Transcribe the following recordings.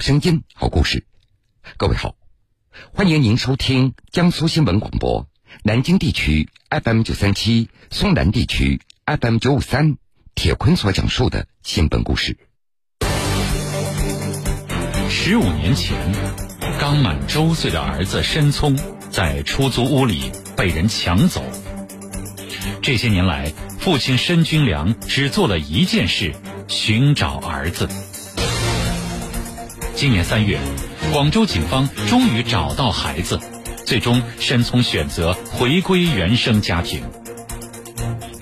声音，好故事。各位好，欢迎您收听江苏新闻广播南京地区 FM 九三七、松南地区 FM 九五三。铁坤所讲述的新闻故事。十五年前，刚满周岁的儿子申聪在出租屋里被人抢走。这些年来，父亲申军良只做了一件事：寻找儿子。今年三月，广州警方终于找到孩子，最终申聪选择回归原生家庭。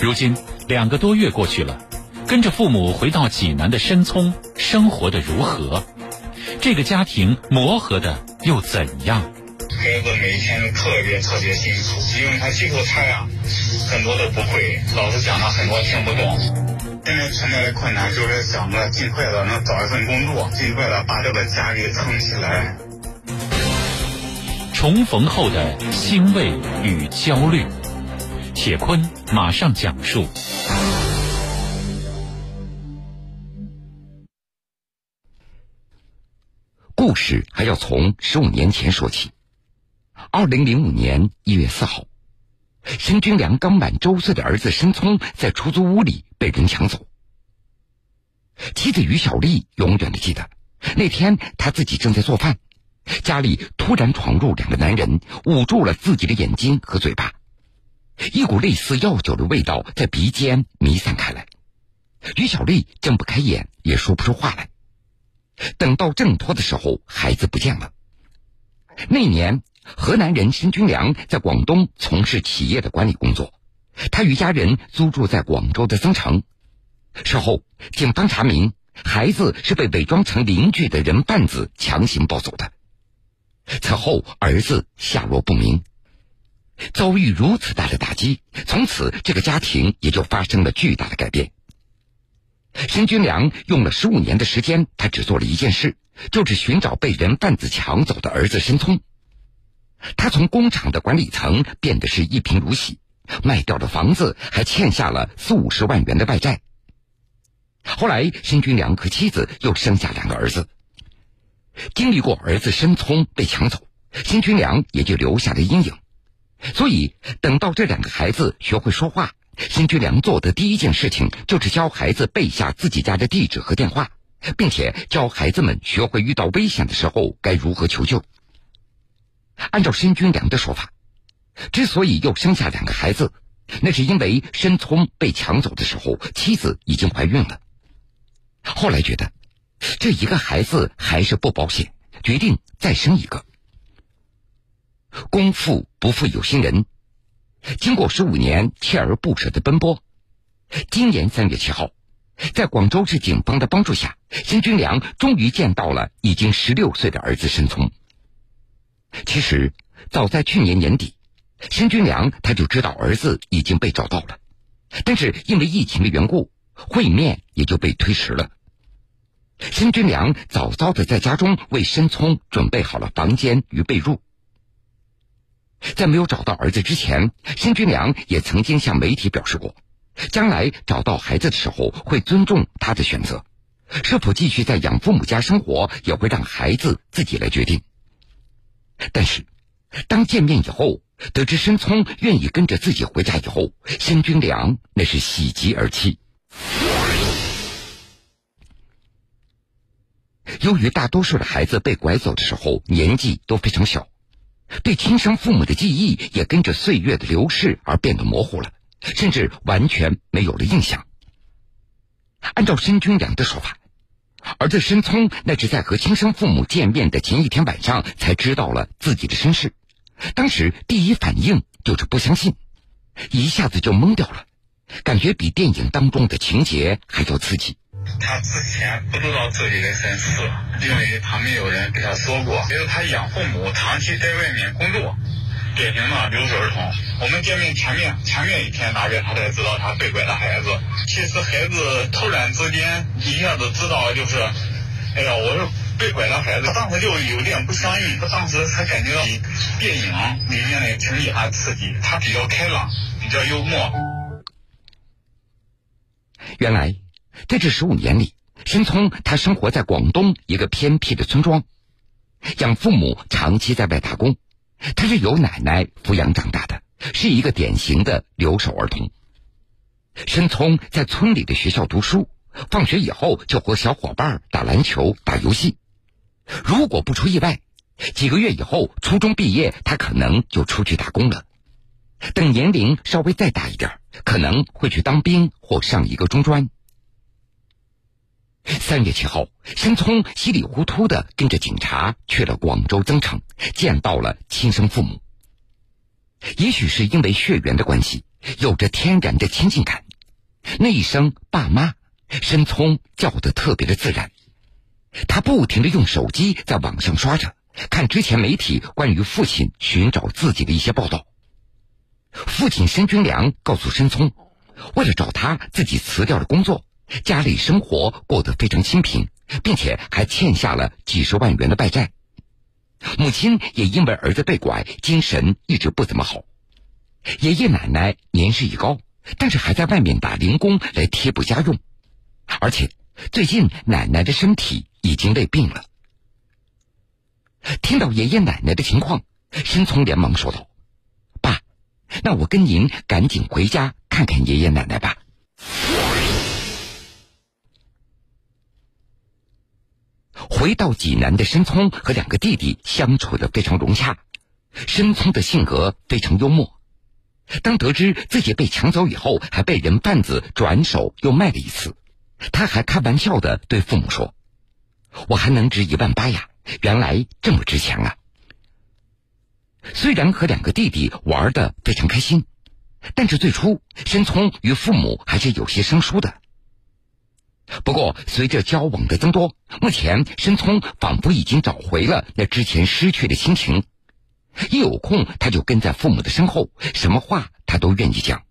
如今。两个多月过去了，跟着父母回到济南的申聪生活的如何？这个家庭磨合的又怎样？孩子每天特别特别辛苦，因为他基础差呀，很多都不会，老师讲的很多听不懂。现在存在的困难就是想着尽快的能找一份工作，尽快的把这个家给撑起来。重逢后的欣慰与焦虑，铁坤马上讲述。故事还要从十五年前说起。二零零五年一月四号，申军良刚满周岁的儿子申聪在出租屋里被人抢走。妻子于小丽永远的记得，那天她自己正在做饭，家里突然闯入两个男人，捂住了自己的眼睛和嘴巴，一股类似药酒的味道在鼻尖弥散开来。于小丽睁不开眼，也说不出话来。等到挣脱的时候，孩子不见了。那年，河南人申军良在广东从事企业的管理工作，他与家人租住在广州的增城。事后，警方查明，孩子是被伪装成邻居的人贩子强行抱走的。此后，儿子下落不明。遭遇如此大的打击，从此这个家庭也就发生了巨大的改变。申军良用了十五年的时间，他只做了一件事，就是寻找被人贩子抢走的儿子申聪。他从工厂的管理层变得是一贫如洗，卖掉了房子，还欠下了四五十万元的外债。后来，申军良和妻子又生下两个儿子。经历过儿子申聪被抢走，申军良也就留下了阴影。所以，等到这两个孩子学会说话。辛军良做的第一件事情就是教孩子背下自己家的地址和电话，并且教孩子们学会遇到危险的时候该如何求救。按照申军良的说法，之所以又生下两个孩子，那是因为申聪被抢走的时候妻子已经怀孕了。后来觉得这一个孩子还是不保险，决定再生一个。功夫不负有心人。经过十五年锲而不舍的奔波，今年三月七号，在广州市警方的帮助下，申军良终于见到了已经十六岁的儿子申聪。其实，早在去年年底，申军良他就知道儿子已经被找到了，但是因为疫情的缘故，会面也就被推迟了。申军良早早的在家中为申聪准备好了房间与被褥。在没有找到儿子之前，申军良也曾经向媒体表示过，将来找到孩子的时候会尊重他的选择，是否继续在养父母家生活也会让孩子自己来决定。但是，当见面以后，得知申聪愿意跟着自己回家以后，申军良那是喜极而泣。由于大多数的孩子被拐走的时候年纪都非常小。对亲生父母的记忆也跟着岁月的流逝而变得模糊了，甚至完全没有了印象。按照申军良的说法，儿子申聪那是在和亲生父母见面的前一天晚上才知道了自己的身世，当时第一反应就是不相信，一下子就懵掉了，感觉比电影当中的情节还要刺激。他之前不知道自己的身世，因为他没有人给他说过。因为他养父母长期在外面工作，典型的留守儿童。我们见面前面前面一天大约他才知道他被拐的孩子。其实孩子突然之间一下子知道就是，哎呀，我是被拐的孩子。他当时就有点不相信，他当时他感觉到电影里面的情节还刺激，他比较开朗，比较幽默。原来。在这十五年里，申聪他生活在广东一个偏僻的村庄，养父母长期在外打工，他是由奶奶抚养长大的，是一个典型的留守儿童。申聪在村里的学校读书，放学以后就和小伙伴打篮球、打游戏。如果不出意外，几个月以后初中毕业，他可能就出去打工了。等年龄稍微再大一点，可能会去当兵或上一个中专。三月七号，申聪稀里糊涂的跟着警察去了广州增城，见到了亲生父母。也许是因为血缘的关系，有着天然的亲近感，那一声“爸妈”，申聪叫的特别的自然。他不停的用手机在网上刷着，看之前媒体关于父亲寻找自己的一些报道。父亲申军良告诉申聪，为了找他，自己辞掉了工作。家里生活过得非常清贫，并且还欠下了几十万元的外债。母亲也因为儿子被拐，精神一直不怎么好。爷爷奶奶年事已高，但是还在外面打零工来贴补家用。而且最近奶奶的身体已经累病了。听到爷爷奶奶的情况，申聪连忙说道：“爸，那我跟您赶紧回家看看爷爷奶奶吧。”回到济南的申聪和两个弟弟相处的非常融洽。申聪的性格非常幽默。当得知自己被抢走以后，还被人贩子转手又卖了一次，他还开玩笑的对父母说：“我还能值一万八呀！原来这么值钱啊！”虽然和两个弟弟玩的非常开心，但是最初申聪与父母还是有些生疏的。不过，随着交往的增多，目前申聪仿佛已经找回了那之前失去的心情。一有空，他就跟在父母的身后，什么话他都愿意讲。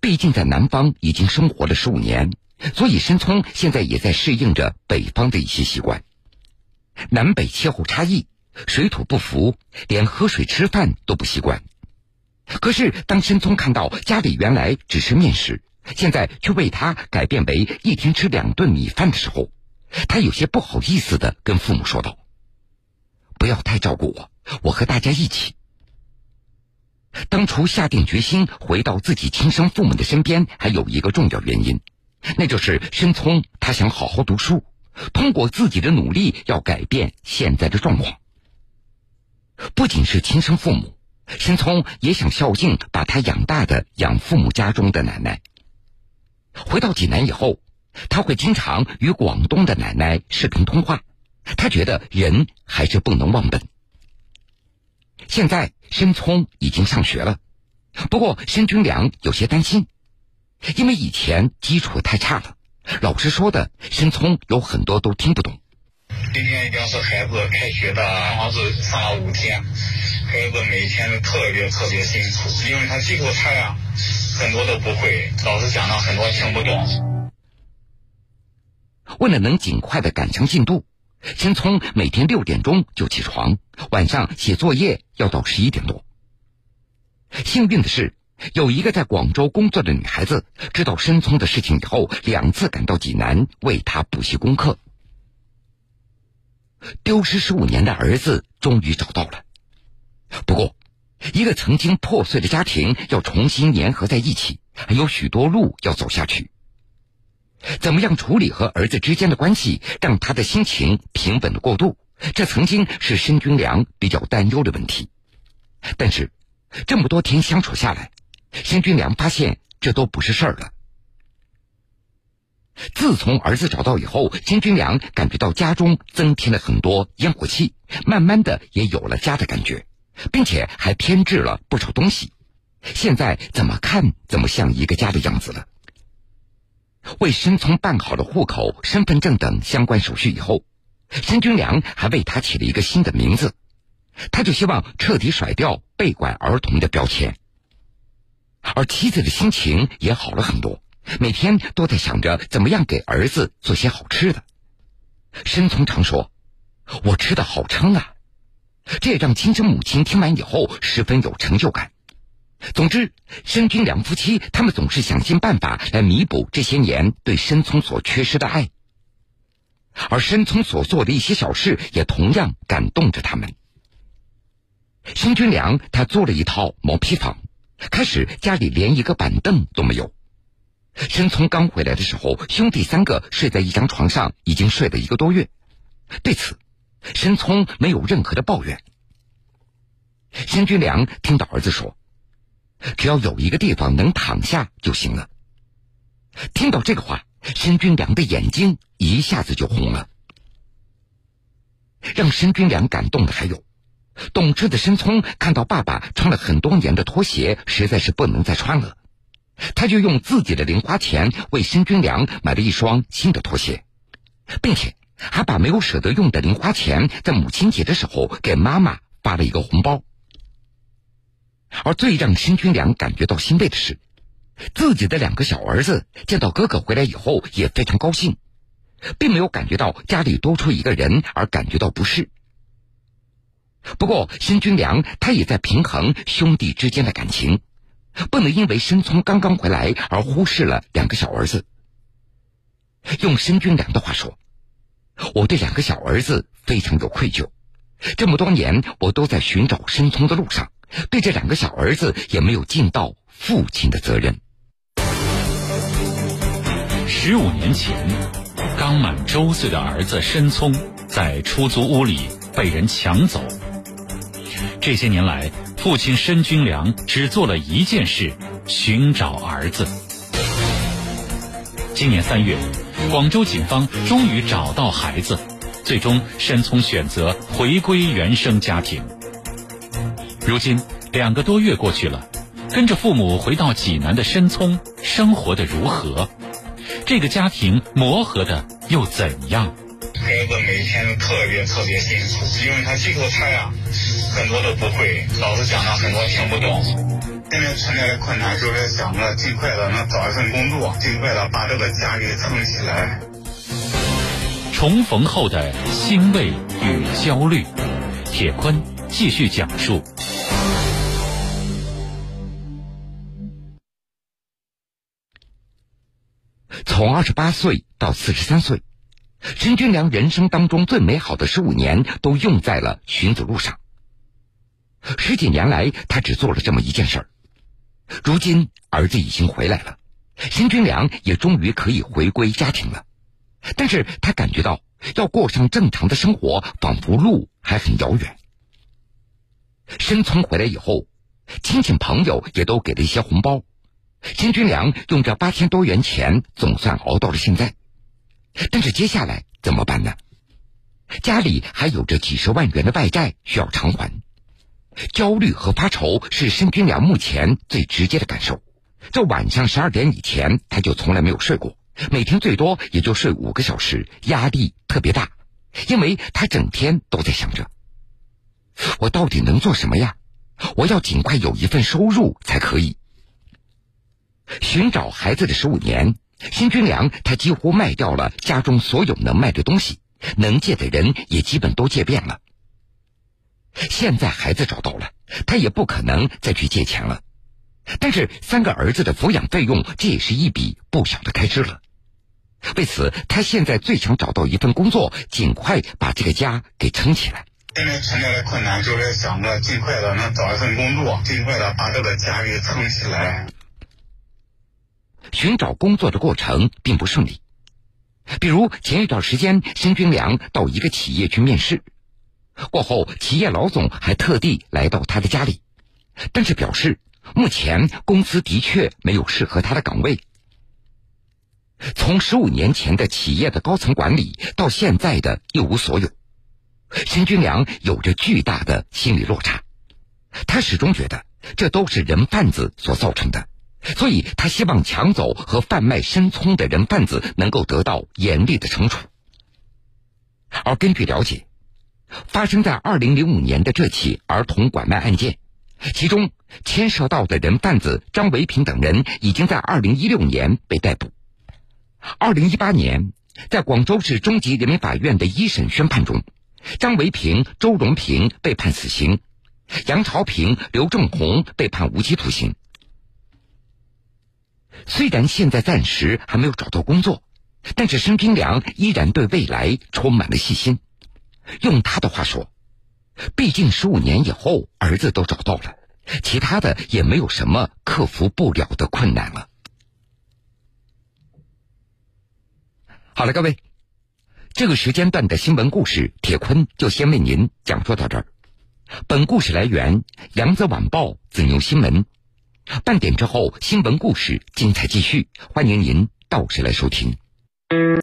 毕竟在南方已经生活了十五年，所以申聪现在也在适应着北方的一些习惯。南北气候差异，水土不服，连喝水吃饭都不习惯。可是，当申聪看到家里原来只是面食。现在却为他改变为一天吃两顿米饭的时候，他有些不好意思的跟父母说道：“不要太照顾我，我和大家一起。”当初下定决心回到自己亲生父母的身边，还有一个重要原因，那就是申聪他想好好读书，通过自己的努力要改变现在的状况。不仅是亲生父母，申聪也想孝敬把他养大的养父母家中的奶奶。回到济南以后，他会经常与广东的奶奶视频通话。他觉得人还是不能忘本。现在申聪已经上学了，不过申军良有些担心，因为以前基础太差了，老师说的申聪有很多都听不懂。今天一定是孩子开学的，好像是上了五天，孩子每天都特别特别辛苦，因为他基础差呀。很多都不会，老师讲的很多听不懂。为了能尽快的赶上进度，申聪每天六点钟就起床，晚上写作业要到十一点多。幸运的是，有一个在广州工作的女孩子知道申聪的事情以后，两次赶到济南为他补习功课。丢失十五年的儿子终于找到了，不过。一个曾经破碎的家庭要重新粘合在一起，还有许多路要走下去。怎么样处理和儿子之间的关系，让他的心情平稳的过渡？这曾经是申军良比较担忧的问题。但是，这么多天相处下来，申军良发现这都不是事儿了。自从儿子找到以后，申军良感觉到家中增添了很多烟火气，慢慢的也有了家的感觉。并且还添置了不少东西，现在怎么看怎么像一个家的样子了。为申聪办好了户口、身份证等相关手续以后，申军良还为他起了一个新的名字，他就希望彻底甩掉被拐儿童的标签。而妻子的心情也好了很多，每天都在想着怎么样给儿子做些好吃的。申聪常说：“我吃的好撑啊。”这也让亲生母亲听完以后十分有成就感。总之，申军良夫妻他们总是想尽办法来弥补这些年对申聪所缺失的爱，而申聪所做的一些小事也同样感动着他们。申军良他租了一套毛坯房，开始家里连一个板凳都没有。申聪刚回来的时候，兄弟三个睡在一张床上，已经睡了一个多月。对此，申聪没有任何的抱怨。申军良听到儿子说：“只要有一个地方能躺下就行了。”听到这个话，申军良的眼睛一下子就红了。让申军良感动的还有，懂事的申聪看到爸爸穿了很多年的拖鞋，实在是不能再穿了。他就用自己的零花钱为申军良买了一双新的拖鞋，并且还把没有舍得用的零花钱在母亲节的时候给妈妈发了一个红包。而最让申军良感觉到欣慰的是，自己的两个小儿子见到哥哥回来以后也非常高兴，并没有感觉到家里多出一个人而感觉到不适。不过，申军良他也在平衡兄弟之间的感情。不能因为申聪刚刚回来而忽视了两个小儿子。用申军良的话说：“我对两个小儿子非常有愧疚，这么多年我都在寻找申聪的路上，对这两个小儿子也没有尽到父亲的责任。”十五年前，刚满周岁的儿子申聪在出租屋里被人抢走。这些年来，父亲申军良只做了一件事：寻找儿子。今年三月，广州警方终于找到孩子，最终申聪选择回归原生家庭。如今两个多月过去了，跟着父母回到济南的申聪生活的如何？这个家庭磨合的又怎样？孩子每天特别特别辛苦，因为他几口菜啊。很多都不会，老师讲的很多听不懂。现在存在的困难就是想着尽快的能找一份工作，尽快的把这个家给撑起来。重逢后的欣慰与焦虑，铁坤继续讲述。从二十八岁到四十三岁，陈军良人生当中最美好的十五年都用在了寻子路上。十几年来，他只做了这么一件事儿。如今儿子已经回来了，辛军良也终于可以回归家庭了。但是他感觉到要过上正常的生活，仿佛路还很遥远。申聪回来以后，亲戚朋友也都给了一些红包，辛军良用这八千多元钱总算熬到了现在。但是接下来怎么办呢？家里还有着几十万元的外债需要偿还。焦虑和发愁是申军良目前最直接的感受。这晚上十二点以前，他就从来没有睡过，每天最多也就睡五个小时，压力特别大，因为他整天都在想着：我到底能做什么呀？我要尽快有一份收入才可以。寻找孩子的十五年，申军良他几乎卖掉了家中所有能卖的东西，能借的人也基本都借遍了。现在孩子找到了，他也不可能再去借钱了。但是三个儿子的抚养费用，这也是一笔不小的开支了。为此，他现在最想找到一份工作，尽快把这个家给撑起来。现在存在的困难就是想着尽快的能找一份工作，尽快的把这个家给撑起来。寻找工作的过程并不顺利，比如前一段时间，申军良到一个企业去面试。过后，企业老总还特地来到他的家里，但是表示目前公司的确没有适合他的岗位。从十五年前的企业的高层管理到现在的一无所有，申军良有着巨大的心理落差。他始终觉得这都是人贩子所造成的，所以他希望抢走和贩卖申聪的人贩子能够得到严厉的惩处。而根据了解。发生在二零零五年的这起儿童拐卖案件，其中牵涉到的人贩子张维平等人已经在二零一六年被逮捕。二零一八年，在广州市中级人民法院的一审宣判中，张维平、周荣平被判死刑，杨朝平、刘正红被判无期徒刑。虽然现在暂时还没有找到工作，但是申平良依然对未来充满了信心。用他的话说：“毕竟十五年以后儿子都找到了，其他的也没有什么克服不了的困难了。”好了，各位，这个时间段的新闻故事，铁坤就先为您讲述到这儿。本故事来源《扬子晚报》子牛新闻。半点之后，新闻故事精彩继续，欢迎您到时来收听。